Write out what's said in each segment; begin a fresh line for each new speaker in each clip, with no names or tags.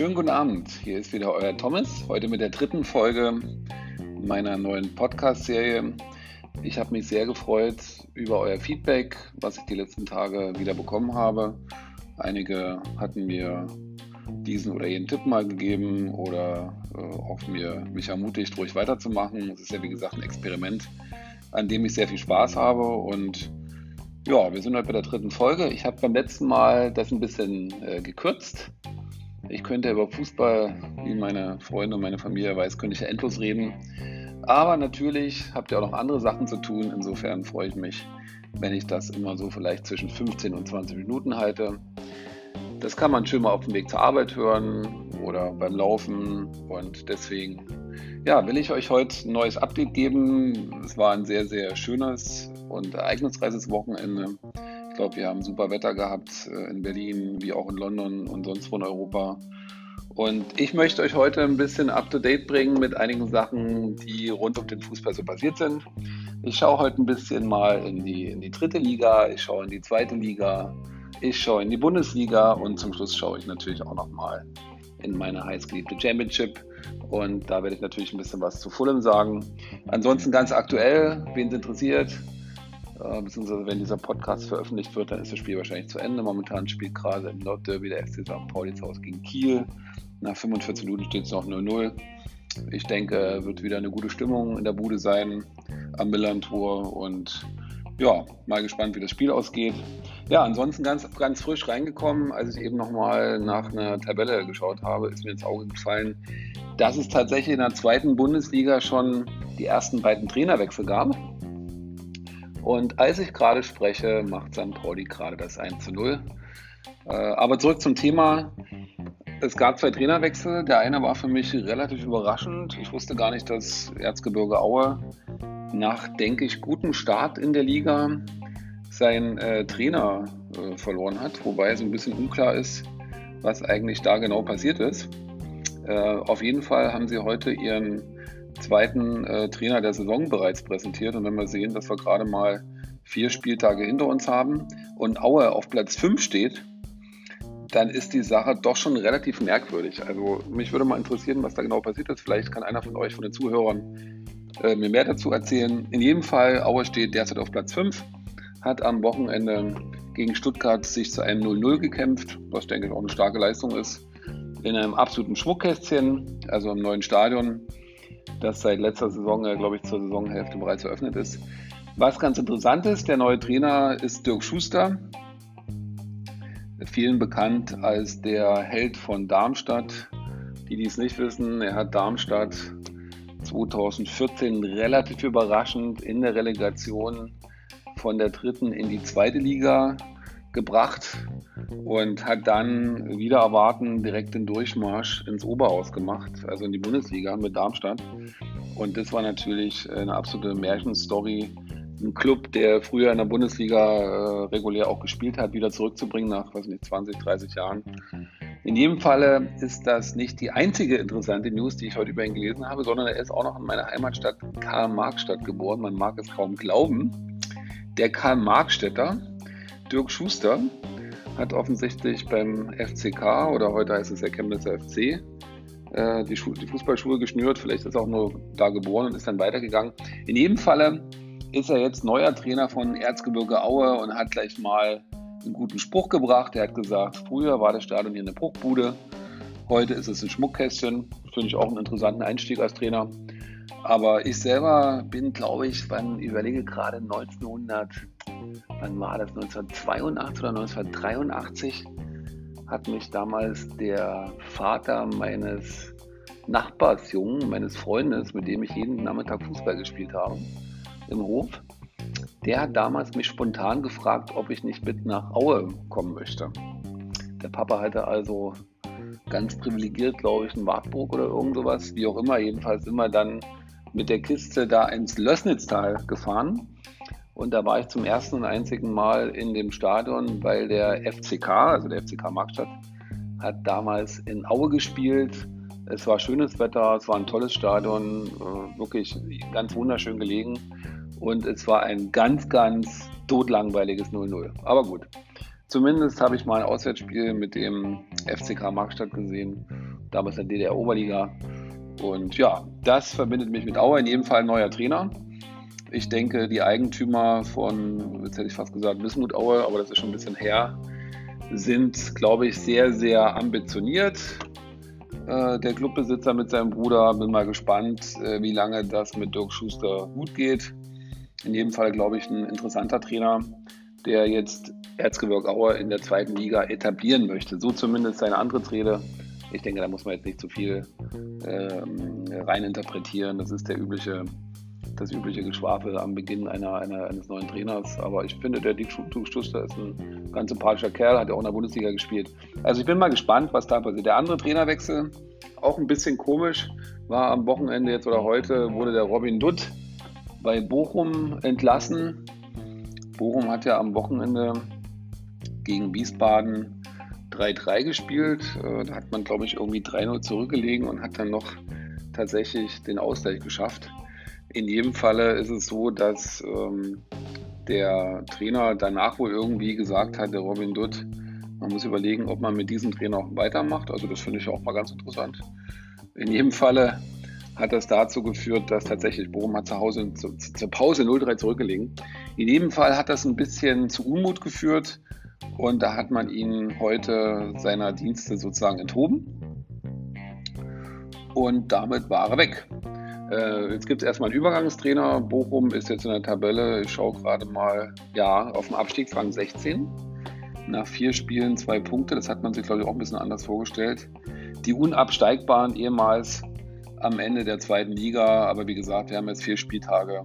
Schönen guten Abend, hier ist wieder euer Thomas, heute mit der dritten Folge meiner neuen Podcast-Serie. Ich habe mich sehr gefreut über euer Feedback, was ich die letzten Tage wieder bekommen habe. Einige hatten mir diesen oder jenen Tipp mal gegeben oder äh, auch mir, mich ermutigt, ruhig weiterzumachen. Es ist ja wie gesagt ein Experiment, an dem ich sehr viel Spaß habe und ja, wir sind heute bei der dritten Folge. Ich habe beim letzten Mal das ein bisschen äh, gekürzt ich könnte über Fußball, wie meine Freunde und meine Familie weiß, könnte ich ja endlos reden. Aber natürlich habt ihr auch noch andere Sachen zu tun. Insofern freue ich mich, wenn ich das immer so vielleicht zwischen 15 und 20 Minuten halte. Das kann man schön mal auf dem Weg zur Arbeit hören oder beim Laufen. Und deswegen ja, will ich euch heute ein neues Update geben. Es war ein sehr, sehr schönes und ereignisreiches Wochenende glaube, wir haben super Wetter gehabt äh, in Berlin, wie auch in London und sonst wo in Europa. Und ich möchte euch heute ein bisschen up-to-date bringen mit einigen Sachen, die rund um den Fußball so passiert sind. Ich schaue heute ein bisschen mal in die, in die dritte Liga, ich schaue in die zweite Liga, ich schaue in die Bundesliga und zum Schluss schaue ich natürlich auch nochmal in meine heißgeliebte Championship. Und da werde ich natürlich ein bisschen was zu Fulham sagen. Ansonsten ganz aktuell, wen es interessiert, äh, beziehungsweise wenn dieser Podcast veröffentlicht wird, dann ist das Spiel wahrscheinlich zu Ende. Momentan spielt gerade im Nordderby der FC St. Pauli zu Hause gegen Kiel. Nach 45 Minuten steht es noch 0-0. Ich denke, wird wieder eine gute Stimmung in der Bude sein am Millantor und ja, mal gespannt, wie das Spiel ausgeht. Ja, ansonsten ganz, ganz frisch reingekommen, als ich eben nochmal nach einer Tabelle geschaut habe, ist mir ins Auge gefallen, dass es tatsächlich in der zweiten Bundesliga schon die ersten beiden Trainerwechsel gab. Und als ich gerade spreche, macht St. Pauli gerade das 1 zu 0. Äh, aber zurück zum Thema. Es gab zwei Trainerwechsel. Der eine war für mich relativ überraschend. Ich wusste gar nicht, dass Erzgebirge Aue nach, denke ich, gutem Start in der Liga seinen äh, Trainer äh, verloren hat. Wobei so ein bisschen unklar ist, was eigentlich da genau passiert ist. Äh, auf jeden Fall haben sie heute ihren zweiten äh, Trainer der Saison bereits präsentiert. Und wenn wir sehen, dass wir gerade mal vier Spieltage hinter uns haben und Aue auf Platz 5 steht, dann ist die Sache doch schon relativ merkwürdig. Also mich würde mal interessieren, was da genau passiert ist. Vielleicht kann einer von euch, von den Zuhörern, äh, mir mehr dazu erzählen. In jedem Fall, Aue steht derzeit auf Platz 5, hat am Wochenende gegen Stuttgart sich zu einem 0-0 gekämpft, was denke ich auch eine starke Leistung ist. In einem absoluten Schmuckkästchen, also im neuen Stadion das seit letzter Saison, äh, glaube ich, zur Saisonhälfte bereits eröffnet ist. Was ganz interessant ist, der neue Trainer ist Dirk Schuster, vielen bekannt als der Held von Darmstadt. Die, die es nicht wissen, er hat Darmstadt 2014 relativ überraschend in der Relegation von der dritten in die zweite Liga gebracht und hat dann wieder erwarten direkt den Durchmarsch ins Oberhaus gemacht, also in die Bundesliga mit Darmstadt. Und das war natürlich eine absolute Märchenstory, ein Club, der früher in der Bundesliga äh, regulär auch gespielt hat, wieder zurückzubringen nach, weiß nicht, 20, 30 Jahren. In jedem Falle ist das nicht die einzige interessante News, die ich heute über ihn gelesen habe, sondern er ist auch noch in meiner Heimatstadt Karl-Marx-Stadt geboren. Man mag es kaum glauben. Der Karl-Marx-Städter, Dirk Schuster, hat offensichtlich beim FCK oder heute heißt es der Chemnitzer FC äh, die, die Fußballschuhe geschnürt. Vielleicht ist er auch nur da geboren und ist dann weitergegangen. In jedem Falle ist er jetzt neuer Trainer von Erzgebirge Aue und hat gleich mal einen guten Spruch gebracht. Er hat gesagt, früher war das Stadion hier eine Bruchbude, heute ist es ein Schmuckkästchen. Finde ich auch einen interessanten Einstieg als Trainer. Aber ich selber bin, glaube ich, wann überlege gerade 1900 wann war das, 1982 oder 1983, hat mich damals der Vater meines Nachbarsjungen, meines Freundes, mit dem ich jeden Nachmittag Fußball gespielt habe, im Hof, der hat damals mich spontan gefragt, ob ich nicht mit nach Aue kommen möchte. Der Papa hatte also ganz privilegiert, glaube ich, einen Wartburg oder irgend sowas, wie auch immer. Jedenfalls wir dann mit der Kiste da ins Lößnitztal gefahren und da war ich zum ersten und einzigen Mal in dem Stadion, weil der FCK, also der FCK Markstadt, hat damals in Aue gespielt. Es war schönes Wetter, es war ein tolles Stadion, äh, wirklich ganz wunderschön gelegen. Und es war ein ganz, ganz totlangweiliges 0-0. Aber gut. Zumindest habe ich mal ein Auswärtsspiel mit dem FCK Markstadt gesehen, damals in der DDR-Oberliga. Und ja, das verbindet mich mit Aue, in jedem Fall ein neuer Trainer. Ich denke, die Eigentümer von, jetzt hätte ich fast gesagt, Wismut Aue, aber das ist schon ein bisschen her, sind, glaube ich, sehr, sehr ambitioniert. Äh, der Clubbesitzer mit seinem Bruder, bin mal gespannt, äh, wie lange das mit Dirk Schuster gut geht. In jedem Fall, glaube ich, ein interessanter Trainer, der jetzt Erzgebirge Aue in der zweiten Liga etablieren möchte. So zumindest seine Antrittsrede. Ich denke, da muss man jetzt nicht zu viel ähm, reininterpretieren. Das ist der übliche das übliche Geschwafel am Beginn einer, einer, eines neuen Trainers. Aber ich finde, der Dick Schuster ist ein ganz sympathischer Kerl, hat ja auch in der Bundesliga gespielt. Also ich bin mal gespannt, was da passiert. Der andere Trainerwechsel, auch ein bisschen komisch, war am Wochenende jetzt oder heute, wurde der Robin Dutt bei Bochum entlassen. Bochum hat ja am Wochenende gegen Wiesbaden 3-3 gespielt. Äh, da hat man, glaube ich, irgendwie 3-0 zurückgelegen und hat dann noch tatsächlich den Ausgleich geschafft. In jedem Falle ist es so, dass ähm, der Trainer danach wohl irgendwie gesagt hat, der Robin Dutt, man muss überlegen, ob man mit diesem Trainer auch weitermacht. Also das finde ich auch mal ganz interessant. In jedem Falle hat das dazu geführt, dass tatsächlich Bochum hat zu Hause zu, zur Pause 0-3 zurückgelegen. In jedem Fall hat das ein bisschen zu Unmut geführt und da hat man ihn heute seiner Dienste sozusagen enthoben und damit war er weg. Äh, jetzt gibt es erstmal einen Übergangstrainer. Bochum ist jetzt in der Tabelle, ich schaue gerade mal, ja, auf dem Abstiegsrang 16. Nach vier Spielen zwei Punkte. Das hat man sich, glaube ich, auch ein bisschen anders vorgestellt. Die Unabsteigbaren ehemals am Ende der zweiten Liga. Aber wie gesagt, wir haben jetzt vier Spieltage.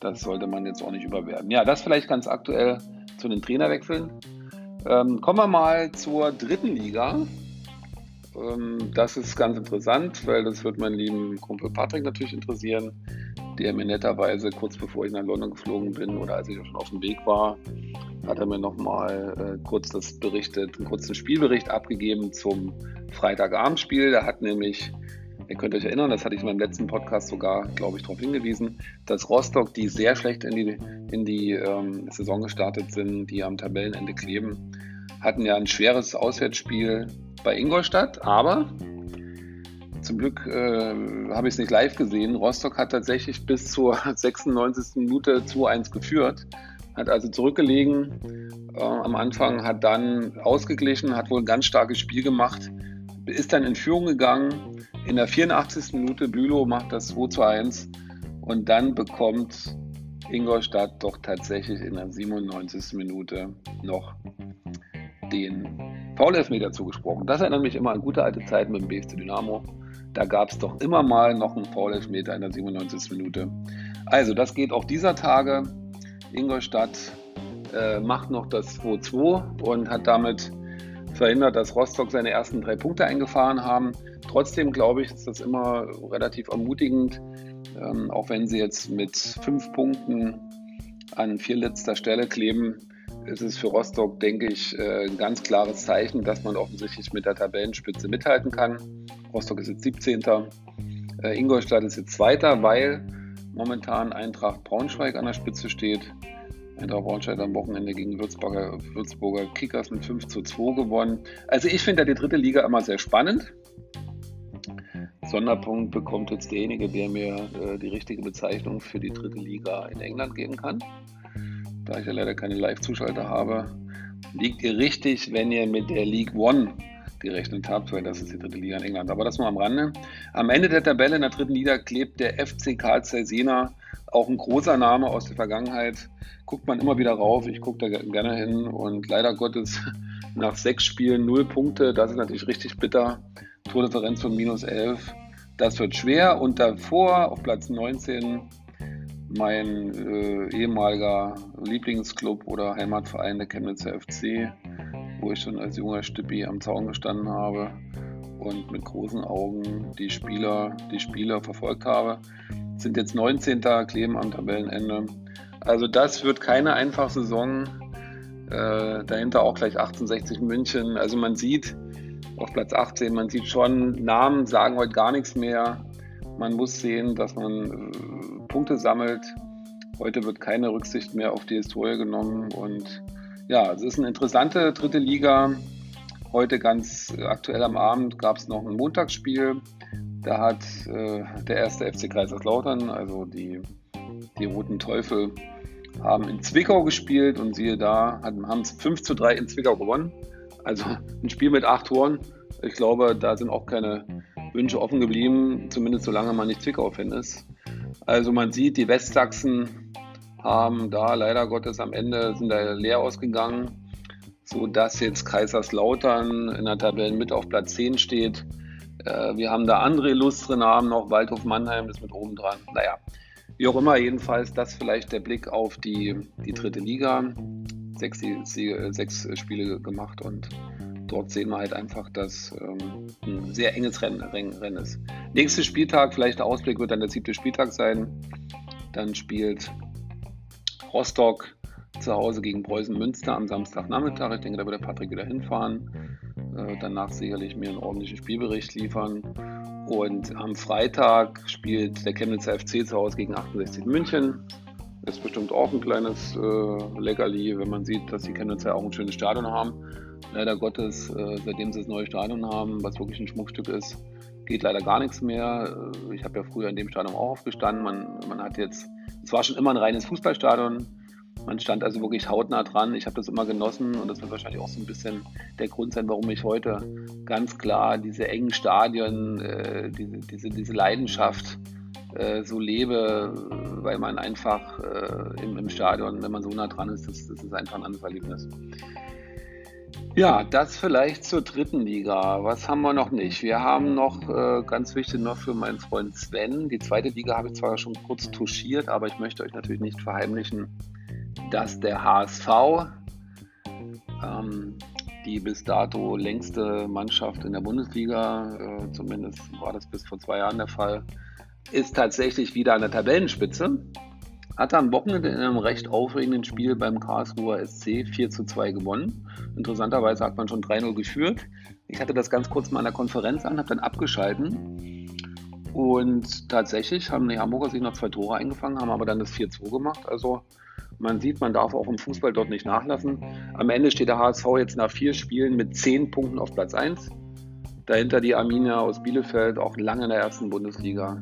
Das sollte man jetzt auch nicht überwerten. Ja, das vielleicht ganz aktuell zu den Trainerwechseln. Ähm, kommen wir mal zur dritten Liga. Ähm, das ist ganz interessant, weil das wird meinen lieben Kumpel Patrick natürlich interessieren, der mir netterweise kurz bevor ich nach London geflogen bin oder als ich schon auf dem Weg war, hat er mir nochmal äh, kurz das berichtet, einen kurzen Spielbericht abgegeben zum Freitagabendspiel. Da hat nämlich, ihr könnt euch erinnern, das hatte ich in meinem letzten Podcast sogar, glaube ich, darauf hingewiesen, dass Rostock, die sehr schlecht in die, in die ähm, Saison gestartet sind, die am Tabellenende kleben, hatten ja ein schweres Auswärtsspiel bei Ingolstadt, aber zum Glück äh, habe ich es nicht live gesehen. Rostock hat tatsächlich bis zur 96. Minute 2-1 geführt, hat also zurückgelegen äh, am Anfang, hat dann ausgeglichen, hat wohl ein ganz starkes Spiel gemacht, ist dann in Führung gegangen. In der 84. Minute Bülow macht das 2 1 und dann bekommt Ingolstadt doch tatsächlich in der 97. Minute noch den Foul-Elfmeter zugesprochen. Das erinnert mich immer an gute alte Zeiten mit dem BFC Dynamo. Da gab es doch immer mal noch einen Foul-Elfmeter in der 97. Minute. Also, das geht auch dieser Tage. Ingolstadt äh, macht noch das 2-2 und hat damit verhindert, dass Rostock seine ersten drei Punkte eingefahren haben. Trotzdem glaube ich, ist das immer relativ ermutigend, ähm, auch wenn sie jetzt mit fünf Punkten an vierletzter Stelle kleben ist es für Rostock, denke ich, äh, ein ganz klares Zeichen, dass man offensichtlich mit der Tabellenspitze mithalten kann. Rostock ist jetzt 17. Äh, Ingolstadt ist jetzt Zweiter, weil momentan Eintracht Braunschweig an der Spitze steht. Eintracht Braunschweig am Wochenende gegen Würzburger, Würzburger Kickers mit 5 zu 2 gewonnen. Also ich finde die dritte Liga immer sehr spannend. Sonderpunkt bekommt jetzt derjenige, der mir äh, die richtige Bezeichnung für die dritte Liga in England geben kann da ich ja leider keine Live-Zuschalter habe, liegt ihr richtig, wenn ihr mit der League One gerechnet habt, weil das ist die dritte Liga in England. Aber das nur am Rande. Am Ende der Tabelle in der dritten Liga klebt der FC Karl Jena, auch ein großer Name aus der Vergangenheit. Guckt man immer wieder rauf, ich gucke da gerne hin und leider Gottes nach sechs Spielen null Punkte, das ist natürlich richtig bitter. Tordifferenz von minus elf. Das wird schwer und davor auf Platz 19 mein äh, ehemaliger Lieblingsclub oder Heimatverein, der Chemnitzer FC, wo ich schon als junger Stippi am Zaun gestanden habe und mit großen Augen die Spieler, die Spieler verfolgt habe. Sind jetzt 19. kleben am Tabellenende. Also das wird keine einfache Saison. Äh, dahinter auch gleich 1860 München. Also man sieht auf Platz 18, man sieht schon, Namen sagen heute gar nichts mehr. Man muss sehen, dass man äh, Punkte sammelt. Heute wird keine Rücksicht mehr auf die Historie genommen. Und ja, es ist eine interessante dritte Liga. Heute ganz aktuell am Abend gab es noch ein Montagsspiel. Da hat äh, der erste FC Kaiserslautern, also die, die Roten Teufel, haben in Zwickau gespielt und siehe da, haben es 5 zu 3 in Zwickau gewonnen. Also ein Spiel mit acht Toren. Ich glaube, da sind auch keine Wünsche offen geblieben, zumindest solange man nicht Zwickau-Fan ist. Also man sieht, die Westsachsen haben da leider Gottes am Ende sind da leer ausgegangen, sodass jetzt Kaiserslautern in der Tabelle mit auf Platz 10 steht. Äh, wir haben da andere illustre Namen noch, Waldhof Mannheim ist mit oben dran. Naja, wie auch immer, jedenfalls das vielleicht der Blick auf die, die dritte Liga. Sechs, sechs Spiele gemacht und dort sehen wir halt einfach, dass ähm, ein sehr enges Rennen, Rennen ist. Nächster Spieltag, vielleicht der Ausblick wird dann der siebte Spieltag sein. Dann spielt Rostock zu Hause gegen Preußen Münster am Samstagnachmittag. Ich denke, da wird der Patrick wieder hinfahren. Äh, danach sicherlich mir einen ordentlichen Spielbericht liefern. Und am Freitag spielt der Chemnitzer FC zu Hause gegen 68 München. Das ist bestimmt auch ein kleines äh, Leckerli, wenn man sieht, dass die Chemnitzer auch ein schönes Stadion haben. Leider Gottes, äh, seitdem sie das neue Stadion haben, was wirklich ein Schmuckstück ist, geht leider gar nichts mehr. Äh, ich habe ja früher in dem Stadion auch aufgestanden. Man, man hat jetzt, es war schon immer ein reines Fußballstadion. Man stand also wirklich hautnah dran. Ich habe das immer genossen und das wird wahrscheinlich auch so ein bisschen der Grund sein, warum ich heute ganz klar diese engen Stadien, äh, diese, diese, diese Leidenschaft äh, so lebe, weil man einfach äh, im, im, Stadion, wenn man so nah dran ist, das, das ist einfach ein anderes Erlebnis. Ja, das vielleicht zur dritten Liga. Was haben wir noch nicht? Wir haben noch, äh, ganz wichtig noch für meinen Freund Sven, die zweite Liga habe ich zwar schon kurz touchiert, aber ich möchte euch natürlich nicht verheimlichen, dass der HSV, ähm, die bis dato längste Mannschaft in der Bundesliga, äh, zumindest war das bis vor zwei Jahren der Fall, ist tatsächlich wieder an der Tabellenspitze. Hat am Wochenende in einem recht aufregenden Spiel beim Karlsruher SC 4 zu 2 gewonnen. Interessanterweise hat man schon 3-0 geführt. Ich hatte das ganz kurz mal an der Konferenz an, habe dann abgeschalten. Und tatsächlich haben die Hamburger sich noch zwei Tore eingefangen, haben aber dann das 4-2 gemacht. Also man sieht, man darf auch im Fußball dort nicht nachlassen. Am Ende steht der HSV jetzt nach vier Spielen mit zehn Punkten auf Platz 1. Dahinter die Arminia aus Bielefeld, auch lange in der ersten Bundesliga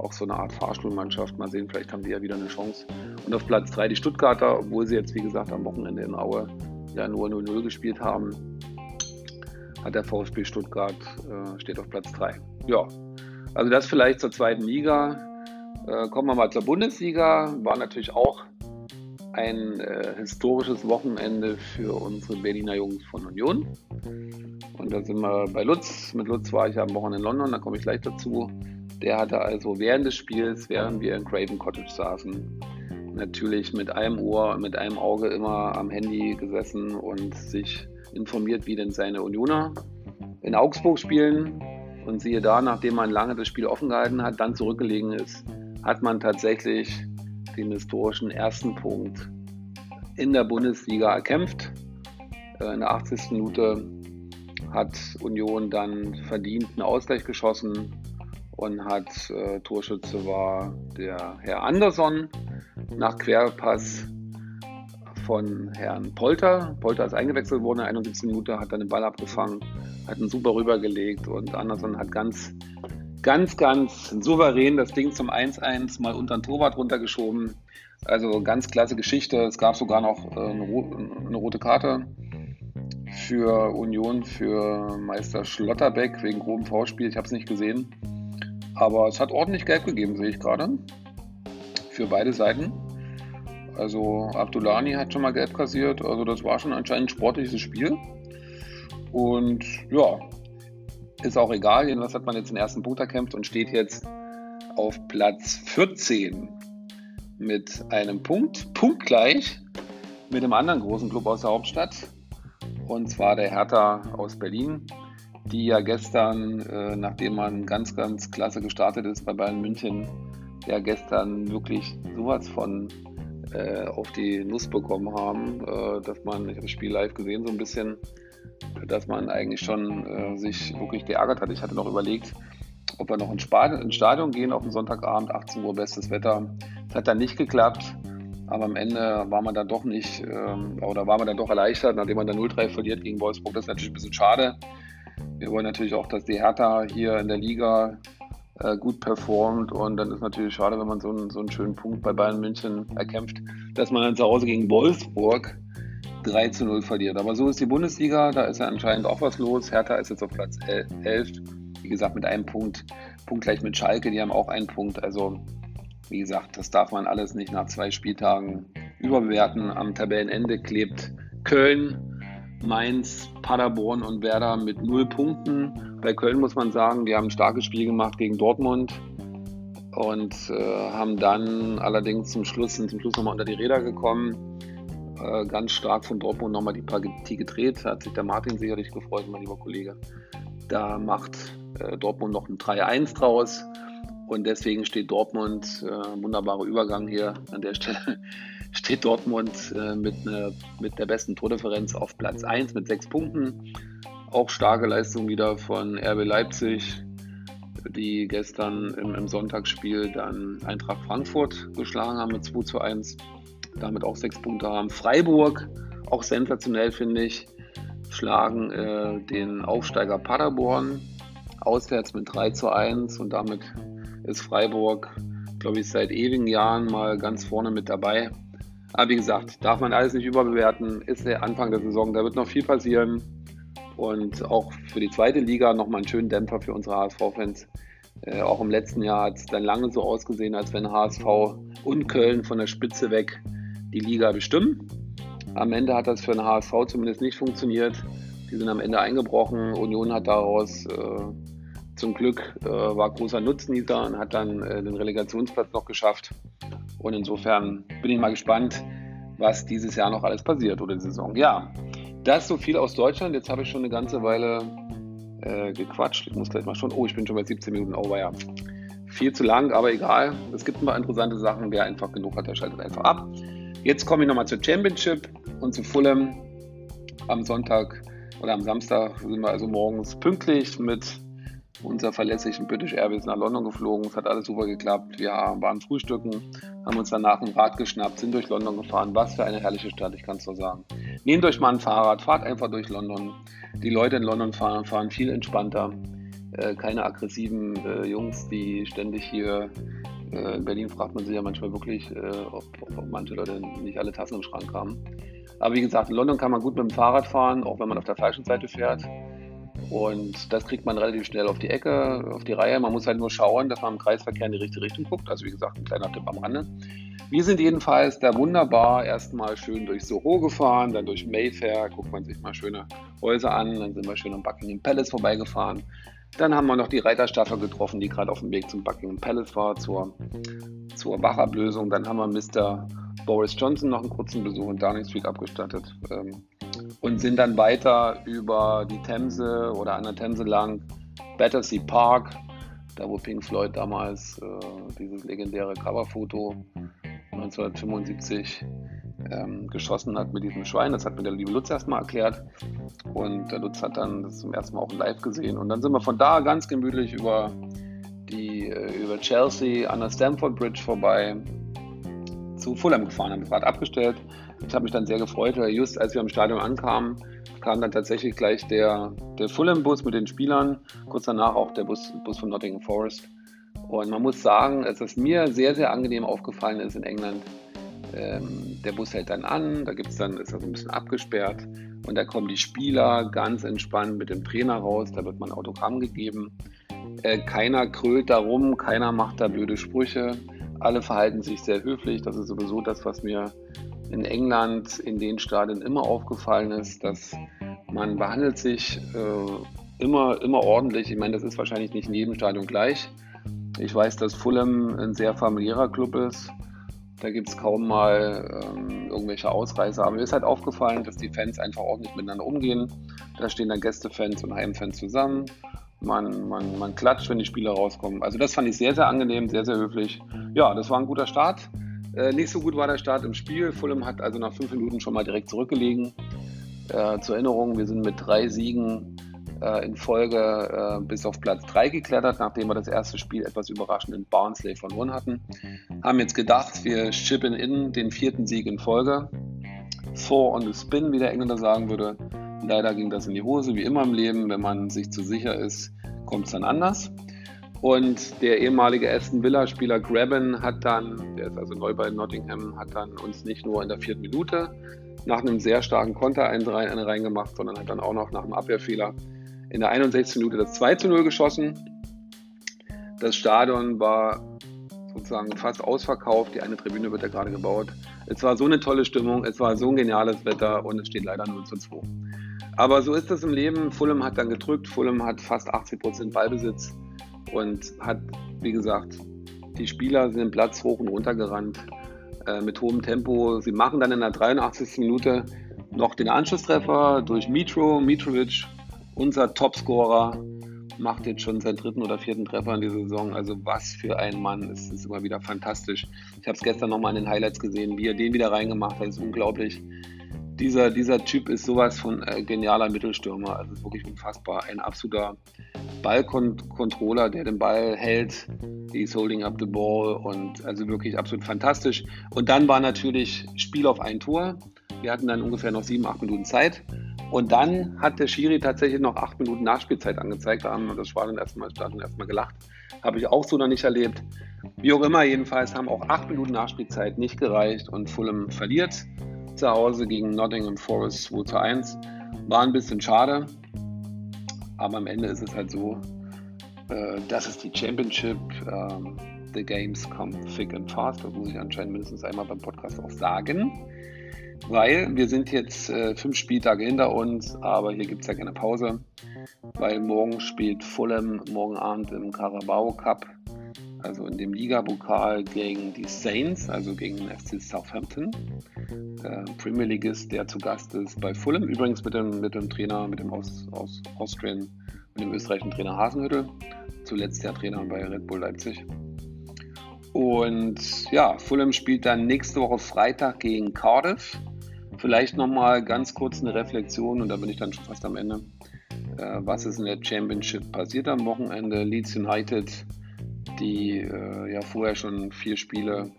auch so eine Art Fahrstuhlmannschaft. Mal sehen, vielleicht haben die ja wieder eine Chance. Und auf Platz 3 die Stuttgarter, obwohl sie jetzt, wie gesagt, am Wochenende in Aue ja nur 0-0 gespielt haben, hat der VfB Stuttgart, äh, steht auf Platz 3. Ja, also das vielleicht zur zweiten Liga. Äh, kommen wir mal zur Bundesliga. War natürlich auch ein äh, historisches Wochenende für unsere Berliner Jungs von Union. Und da sind wir bei Lutz. Mit Lutz war ich am Wochenende in London, da komme ich gleich dazu. Der hatte also während des Spiels, während wir in Craven Cottage saßen, natürlich mit einem Ohr mit einem Auge immer am Handy gesessen und sich informiert, wie denn seine Unioner in Augsburg spielen. Und siehe da, nachdem man lange das Spiel offen gehalten hat, dann zurückgelegen ist, hat man tatsächlich den historischen ersten Punkt in der Bundesliga erkämpft. Äh, in der 80. Minute hat Union dann verdient einen Ausgleich geschossen und hat äh, Torschütze war der Herr Anderson nach Querpass von Herrn Polter. Polter ist eingewechselt worden in der 71. Minute, hat dann den Ball abgefangen, hat ihn super rübergelegt und Anderson hat ganz, ganz, ganz souverän das Ding zum 1-1 mal unter den Torwart runtergeschoben. Also ganz klasse Geschichte. Es gab sogar noch äh, eine, eine rote Karte für Union, für Meister Schlotterbeck wegen groben V-Spiel. Ich habe es nicht gesehen. Aber es hat ordentlich Gelb gegeben, sehe ich gerade. Für beide Seiten. Also Abdulani hat schon mal Gelb kassiert. Also das war schon anscheinend ein sportliches Spiel. Und ja, ist auch egal. Jedenfalls hat man jetzt den ersten Punkt erkämpft und steht jetzt auf Platz 14 mit einem Punkt, punktgleich mit einem anderen großen Club aus der Hauptstadt. Und zwar der Hertha aus Berlin die ja gestern, äh, nachdem man ganz, ganz klasse gestartet ist bei Bayern München, ja gestern wirklich sowas von äh, auf die Nuss bekommen haben, äh, dass man, ich habe das Spiel live gesehen, so ein bisschen, dass man eigentlich schon äh, sich wirklich geärgert hat. Ich hatte noch überlegt, ob wir noch ins Stadion gehen auf den Sonntagabend, 18 Uhr, bestes Wetter. Das hat dann nicht geklappt. Aber am Ende war man dann doch nicht, ähm, oder war man dann doch erleichtert, nachdem man dann 0-3 verliert gegen Wolfsburg. Das ist natürlich ein bisschen schade. Wir wollen natürlich auch, dass die Hertha hier in der Liga äh, gut performt und dann ist natürlich schade, wenn man so einen, so einen schönen Punkt bei Bayern München erkämpft, dass man dann zu Hause gegen Wolfsburg 3 zu 0 verliert. Aber so ist die Bundesliga, da ist ja anscheinend auch was los. Hertha ist jetzt auf Platz 11, wie gesagt, mit einem Punkt, Punkt gleich mit Schalke, die haben auch einen Punkt. Also, wie gesagt, das darf man alles nicht nach zwei Spieltagen überbewerten. Am Tabellenende klebt Köln, Mainz, Paderborn und Werder mit null Punkten. Bei Köln muss man sagen, die haben ein starkes Spiel gemacht gegen Dortmund und äh, haben dann allerdings zum Schluss, sind zum Schluss nochmal unter die Räder gekommen äh, ganz stark von Dortmund nochmal die Partie gedreht. Hat sich der Martin sicherlich gefreut, mein lieber Kollege. Da macht äh, Dortmund noch ein 3-1 draus. Und deswegen steht Dortmund, äh, wunderbarer Übergang hier an der Stelle, steht Dortmund äh, mit, ne, mit der besten Tordifferenz auf Platz 1 mit sechs Punkten. Auch starke Leistung wieder von RB Leipzig, die gestern im, im Sonntagsspiel dann Eintracht Frankfurt geschlagen haben mit 2 zu 1 damit auch sechs Punkte haben. Freiburg, auch sensationell finde ich, schlagen äh, den Aufsteiger Paderborn auswärts mit 3 zu 1 und damit ist Freiburg, glaube ich, seit ewigen Jahren mal ganz vorne mit dabei. Aber wie gesagt, darf man alles nicht überbewerten, ist der Anfang der Saison, da wird noch viel passieren und auch für die zweite Liga nochmal einen schönen Dämpfer für unsere HSV-Fans. Äh, auch im letzten Jahr hat es dann lange so ausgesehen, als wenn HSV und Köln von der Spitze weg die Liga bestimmen. Am Ende hat das für den HSV zumindest nicht funktioniert. Die sind am Ende eingebrochen. Union hat daraus äh, zum Glück äh, war großer Nutznießer und hat dann äh, den Relegationsplatz noch geschafft. Und insofern bin ich mal gespannt, was dieses Jahr noch alles passiert oder die Saison. Ja, das so viel aus Deutschland. Jetzt habe ich schon eine ganze Weile äh, gequatscht. Ich muss gleich mal schon. Oh, ich bin schon bei 17 Minuten. Oh, ja. Viel zu lang, aber egal. Es gibt ein paar interessante Sachen. Wer einfach genug hat, der schaltet einfach ab. Jetzt komme ich nochmal zur Championship und zu Fulham. Am Sonntag oder am Samstag sind wir also morgens pünktlich mit unserer verlässlichen British Airways nach London geflogen. Es hat alles super geklappt. Wir waren frühstücken, haben uns danach ein Rad geschnappt, sind durch London gefahren. Was für eine herrliche Stadt, ich kann es so sagen. Nehmt euch mal ein Fahrrad, fahrt einfach durch London. Die Leute in London fahren, fahren viel entspannter. Äh, keine aggressiven äh, Jungs, die ständig hier äh, in Berlin fragt man sich ja manchmal wirklich, äh, ob, ob, manche Leute nicht alle Tassen im Schrank haben. Aber wie gesagt, in London kann man gut mit dem Fahrrad fahren, auch wenn man auf der falschen Seite fährt. Und das kriegt man relativ schnell auf die Ecke, auf die Reihe. Man muss halt nur schauen, dass man im Kreisverkehr in die richtige Richtung guckt. Also wie gesagt, ein kleiner Tipp am Rande. Wir sind jedenfalls da wunderbar erstmal schön durch Soho gefahren, dann durch Mayfair, guckt man sich mal schöne Häuser an, dann sind wir schön am Buckingham Palace vorbeigefahren. Dann haben wir noch die Reiterstaffel getroffen, die gerade auf dem Weg zum Buckingham Palace war, zur, zur Wachablösung. Dann haben wir Mr. Boris Johnson noch einen kurzen Besuch in Downing Street abgestattet ähm, und sind dann weiter über die Themse oder an der Themse lang, Battersea Park, da wo Pink Floyd damals äh, dieses legendäre Coverfoto 1975 ähm, geschossen hat mit diesem Schwein. Das hat mir der liebe Lutz erstmal erklärt. Und der Lutz hat dann das zum ersten Mal auch live gesehen. Und dann sind wir von da ganz gemütlich über, die, äh, über Chelsea an der Stamford Bridge vorbei zu Fulham gefahren, haben das Rad abgestellt. Ich habe mich dann sehr gefreut, weil just als wir am Stadion ankamen, kam dann tatsächlich gleich der, der Fulham-Bus mit den Spielern, kurz danach auch der Bus, Bus von Nottingham Forest. Und man muss sagen, dass es mir sehr, sehr angenehm aufgefallen ist in England, ähm, der Bus hält dann an, da gibt's dann, ist das ein bisschen abgesperrt und da kommen die Spieler ganz entspannt mit dem Trainer raus, da wird man Autogramm gegeben. Äh, keiner krölt darum, keiner macht da blöde Sprüche, alle verhalten sich sehr höflich. Das ist sowieso das, was mir in England in den Stadien immer aufgefallen ist, dass man behandelt sich äh, immer, immer ordentlich. Ich meine, das ist wahrscheinlich nicht in jedem Stadion gleich. Ich weiß, dass Fulham ein sehr familiärer Club ist. Da gibt es kaum mal ähm, irgendwelche Ausreißer. Aber mir ist halt aufgefallen, dass die Fans einfach ordentlich miteinander umgehen. Da stehen dann Gästefans und Heimfans zusammen. Man, man, man klatscht, wenn die Spieler rauskommen. Also das fand ich sehr, sehr angenehm, sehr, sehr höflich. Ja, das war ein guter Start. Äh, nicht so gut war der Start im Spiel. Fulham hat also nach fünf Minuten schon mal direkt zurückgelegen. Äh, zur Erinnerung, wir sind mit drei Siegen äh, in Folge äh, bis auf Platz 3 geklettert, nachdem wir das erste Spiel etwas überraschend in Barnsley verloren hatten. Haben jetzt gedacht, wir chippen in den vierten Sieg in Folge. Four on the spin, wie der Engländer sagen würde. Leider ging das in die Hose, wie immer im Leben. Wenn man sich zu sicher ist, kommt es dann anders. Und der ehemalige Aston Villa-Spieler Graben hat dann, der ist also neu bei Nottingham, hat dann uns nicht nur in der vierten Minute nach einem sehr starken Konter einen reingemacht, sondern hat dann auch noch nach einem Abwehrfehler in der 61. Minute das 2 zu 0 geschossen. Das Stadion war sozusagen fast ausverkauft. Die eine Tribüne wird ja gerade gebaut. Es war so eine tolle Stimmung, es war so ein geniales Wetter und es steht leider 0 zu 2. Aber so ist es im Leben. Fulham hat dann gedrückt. Fulham hat fast 80 Prozent Ballbesitz und hat, wie gesagt, die Spieler sind den Platz hoch und runter gerannt äh, mit hohem Tempo. Sie machen dann in der 83. Minute noch den Anschlusstreffer durch Mitro. Mitrovic, unser Topscorer, macht jetzt schon seinen dritten oder vierten Treffer in dieser Saison. Also was für ein Mann. Es ist immer wieder fantastisch. Ich habe es gestern nochmal in den Highlights gesehen, wie er den wieder reingemacht hat. Das ist unglaublich dieser, dieser Typ ist sowas von äh, genialer Mittelstürmer. Also wirklich unfassbar. Ein absoluter Ballcontroller, der den Ball hält. He's holding up the ball und also wirklich absolut fantastisch. Und dann war natürlich Spiel auf ein Tor. Wir hatten dann ungefähr noch sieben, acht Minuten Zeit. Und dann hat der Schiri tatsächlich noch acht Minuten Nachspielzeit angezeigt. Da haben wir das Stadion erstmal, Stadion erstmal gelacht. Habe ich auch so noch nicht erlebt. Wie auch immer, jedenfalls haben auch acht Minuten Nachspielzeit nicht gereicht und Fulham verliert zu Hause gegen Nottingham Forest 2 zu 1. War ein bisschen schade, aber am Ende ist es halt so, äh, das ist die Championship. Ähm, the games come thick and fast. Das muss ich anscheinend mindestens einmal beim Podcast auch sagen. Weil wir sind jetzt äh, fünf Spieltage hinter uns, aber hier gibt es ja keine Pause. Weil morgen spielt Fulham morgen Abend im Carabao Cup also in dem Liga-Pokal gegen die Saints, also gegen den FC Southampton. Äh, Premier Leagueist, der zu Gast ist bei Fulham, übrigens mit dem, mit dem Trainer, mit dem aus, aus Austrian, mit dem österreichischen Trainer Hasenhüttel, zuletzt der Trainer bei Red Bull Leipzig. Und ja, Fulham spielt dann nächste Woche Freitag gegen Cardiff. Vielleicht nochmal ganz kurz eine Reflexion und da bin ich dann schon fast am Ende. Äh, was ist in der Championship passiert am Wochenende? Leeds United die äh, ja vorher schon vier Spiele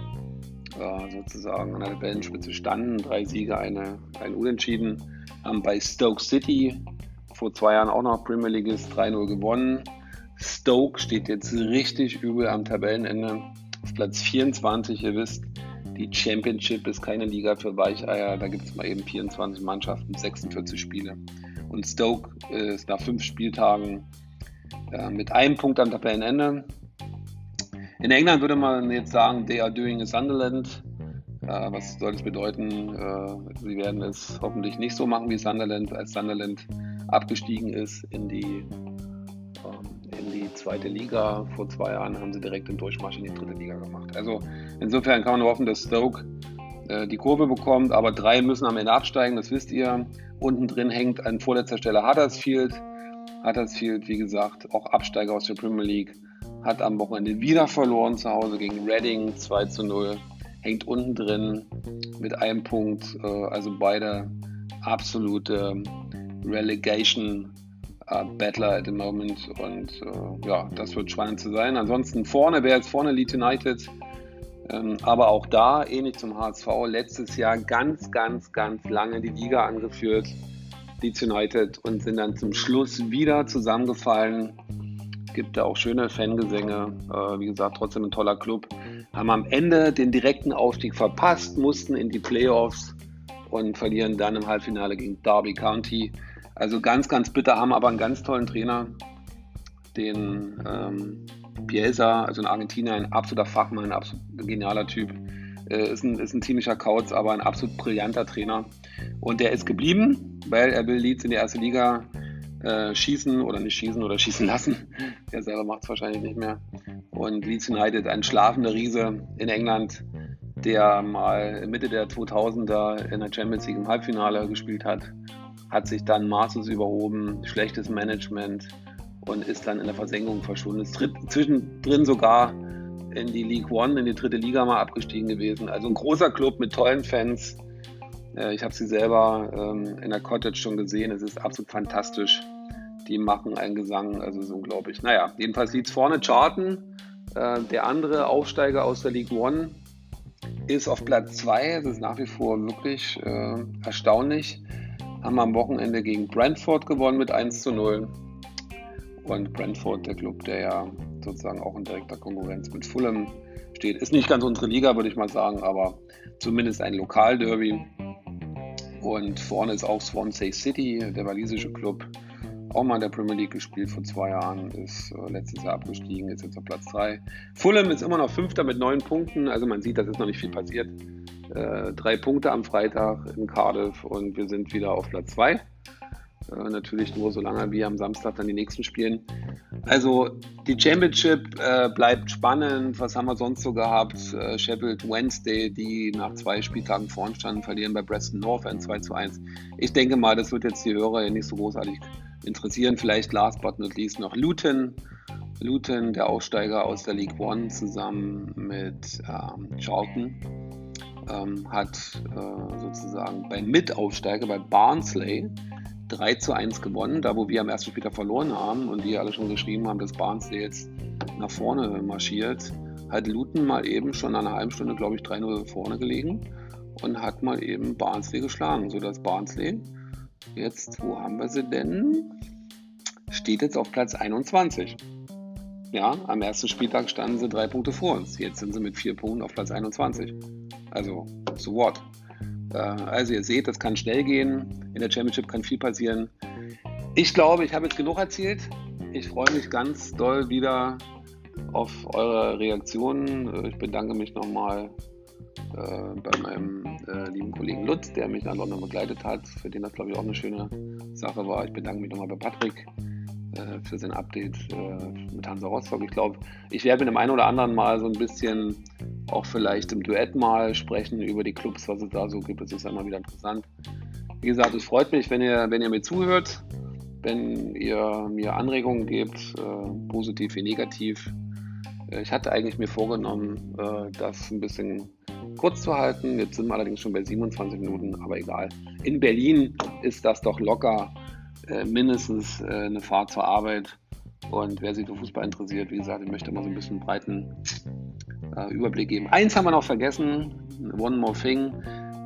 äh, sozusagen an der Tabellenspitze standen. Drei Siege, eine, ein Unentschieden. Haben bei Stoke City vor zwei Jahren auch noch Premier League 3-0 gewonnen. Stoke steht jetzt richtig übel am Tabellenende auf Platz 24. Ihr wisst, die Championship ist keine Liga für Weicheier. Da gibt es mal eben 24 Mannschaften, 46 Spiele. Und Stoke ist nach fünf Spieltagen äh, mit einem Punkt am Tabellenende. In England würde man jetzt sagen, they are doing a Sunderland. Äh, was soll das bedeuten? Äh, sie werden es hoffentlich nicht so machen wie Sunderland, als Sunderland abgestiegen ist in die, ähm, in die zweite Liga. Vor zwei Jahren haben sie direkt den Durchmarsch in die dritte Liga gemacht. Also insofern kann man hoffen, dass Stoke äh, die Kurve bekommt, aber drei müssen am Ende absteigen, das wisst ihr. Unten drin hängt an vorletzter Stelle Huddersfield. Huddersfield, wie gesagt, auch Absteiger aus der Premier League hat am Wochenende wieder verloren zu Hause gegen Reading 2 zu 0. Hängt unten drin mit einem Punkt. Äh, also beide absolute Relegation äh, Battler at the moment. Und äh, ja, das wird spannend zu sein. Ansonsten vorne wäre jetzt vorne Leeds United. Ähm, aber auch da, ähnlich zum HSV, letztes Jahr ganz, ganz, ganz lange die Liga angeführt. Leeds United und sind dann zum Schluss wieder zusammengefallen gibt da auch schöne Fangesänge. Äh, wie gesagt, trotzdem ein toller Club. Haben am Ende den direkten Aufstieg verpasst, mussten in die Playoffs und verlieren dann im Halbfinale gegen Derby County. Also ganz, ganz bitter, haben aber einen ganz tollen Trainer, den ähm, Bielsa, also ein Argentinier, ein absoluter Fachmann, ein absolut genialer Typ. Äh, ist, ein, ist ein ziemlicher Kauz, aber ein absolut brillanter Trainer. Und der ist geblieben, weil er will Leeds in die erste Liga äh, schießen oder nicht schießen oder schießen lassen. Er selber macht es wahrscheinlich nicht mehr. Und Leeds United, ein schlafender Riese in England, der mal Mitte der 2000er in der Champions League im Halbfinale gespielt hat, hat sich dann maßlos überhoben, schlechtes Management und ist dann in der Versenkung verschwunden. Ist zwischendrin sogar in die League One, in die dritte Liga mal abgestiegen gewesen. Also ein großer Club mit tollen Fans. Äh, ich habe sie selber ähm, in der Cottage schon gesehen. Es ist absolut fantastisch die machen einen Gesang, also so unglaublich. Naja, jedenfalls sieht es vorne charten. Äh, der andere Aufsteiger aus der League One ist auf Platz 2. Das ist nach wie vor wirklich äh, erstaunlich. Haben am Wochenende gegen Brentford gewonnen mit 1 zu 0. Und Brentford, der Club, der ja sozusagen auch in direkter Konkurrenz mit Fulham steht, ist nicht ganz unsere Liga, würde ich mal sagen, aber zumindest ein Lokalderby. Und vorne ist auch Swansea City, der walisische Club, auch mal in der Premier League gespielt vor zwei Jahren, ist äh, letztes Jahr abgestiegen, ist jetzt auf Platz 3. Fulham ist immer noch Fünfter mit neun Punkten, also man sieht, das ist noch nicht viel passiert. Äh, drei Punkte am Freitag in Cardiff und wir sind wieder auf Platz 2. Äh, natürlich nur solange wir am Samstag dann die nächsten spielen. Also die Championship äh, bleibt spannend. Was haben wir sonst so gehabt? Äh, Sheffield Wednesday, die nach zwei Spieltagen vorn standen, verlieren bei Preston North ein 2 zu 1. Ich denke mal, das wird jetzt die Hörer nicht so großartig interessieren. Vielleicht last but not least noch Luton. Luton, der Aussteiger aus der League One, zusammen mit ähm, Charlton, ähm, hat äh, sozusagen beim Mitaufsteiger, bei Barnsley, 3 zu 1 gewonnen, da wo wir am ersten Spieltag verloren haben und die alle schon geschrieben haben, dass Barnsley jetzt nach vorne marschiert, hat Luton mal eben schon nach einer halben Stunde, glaube ich, 3-0 vorne gelegen und hat mal eben Barnsley geschlagen, sodass Barnsley Jetzt, wo haben wir sie denn? Steht jetzt auf Platz 21. Ja, am ersten Spieltag standen sie drei Punkte vor uns. Jetzt sind sie mit vier Punkten auf Platz 21. Also, so what? Äh, also, ihr seht, das kann schnell gehen. In der Championship kann viel passieren. Ich glaube, ich habe jetzt genug erzählt. Ich freue mich ganz doll wieder auf eure Reaktionen. Ich bedanke mich nochmal bei meinem äh, lieben Kollegen Lutz, der mich nach London begleitet hat, für den das, glaube ich, auch eine schöne Sache war. Ich bedanke mich nochmal bei Patrick äh, für sein Update äh, mit Hansa Rostock. Ich glaube, ich werde mit dem einen oder anderen mal so ein bisschen auch vielleicht im Duett mal sprechen über die Clubs, was es da so gibt. Das ist ja immer wieder interessant. Wie gesagt, es freut mich, wenn ihr, wenn ihr mir zuhört, wenn ihr mir Anregungen gebt, äh, positiv wie negativ. Äh, ich hatte eigentlich mir vorgenommen, das ein bisschen kurz zu halten. Jetzt sind wir allerdings schon bei 27 Minuten, aber egal. In Berlin ist das doch locker äh, mindestens äh, eine Fahrt zur Arbeit. Und wer sich für Fußball interessiert, wie gesagt, ich möchte mal so ein bisschen breiten äh, Überblick geben. Eins haben wir noch vergessen, One More Thing.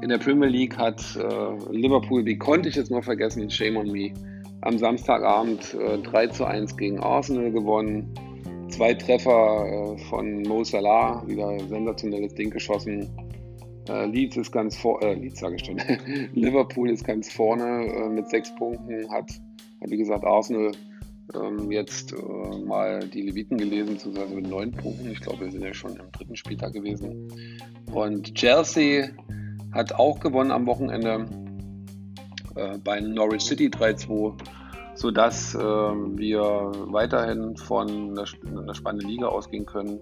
In der Premier League hat äh, Liverpool, wie konnte ich jetzt noch vergessen, shame on me, am Samstagabend 3 äh, zu 1 gegen Arsenal gewonnen. Zwei Treffer äh, von Mo Salah, wieder sensationelles Ding geschossen. Äh, Leeds ist ganz vor, äh, Leeds sage ich schon. Liverpool ist ganz vorne äh, mit sechs Punkten, hat, wie gesagt Arsenal ähm, jetzt äh, mal die Leviten gelesen, zusammen mit neun Punkten. Ich glaube, wir sind ja schon im dritten Spieltag gewesen. Und Chelsea hat auch gewonnen am Wochenende äh, bei Norwich City 3-2 sodass äh, wir weiterhin von einer, spannenden Liga ausgehen können.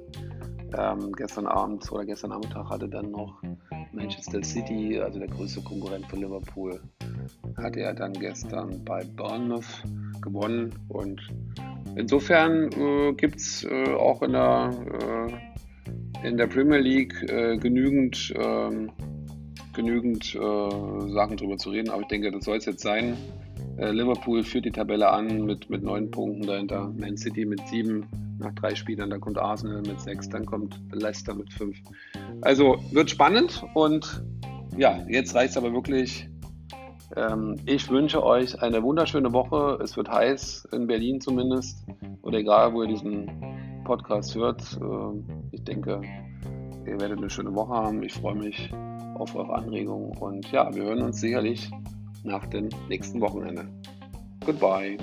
Ähm, gestern Abend oder gestern Nachmittag hatte dann noch Manchester City, also der größte Konkurrent von Liverpool, hatte er dann gestern bei Bournemouth gewonnen. Und insofern äh, gibt es äh, auch in der, äh, in der Premier League äh, genügend, ähm, genügend äh, Sachen drüber zu reden. Aber ich denke, das soll es jetzt sein. Äh, Liverpool führt die Tabelle an mit, mit neun Punkten dahinter. Man City mit sieben nach drei Spielern. Dann kommt Arsenal mit sechs. Dann kommt Leicester mit fünf. Also wird spannend und ja, jetzt reicht es aber wirklich. Ähm, ich wünsche euch eine wunderschöne Woche. Es wird heiß, in Berlin zumindest. Oder egal, wo ihr diesen Podcast hört. Äh, ich denke, ihr werdet eine schöne Woche haben. Ich freue mich auf eure Anregungen und ja, wir hören uns sicherlich nach dem nächsten Wochenende. Goodbye.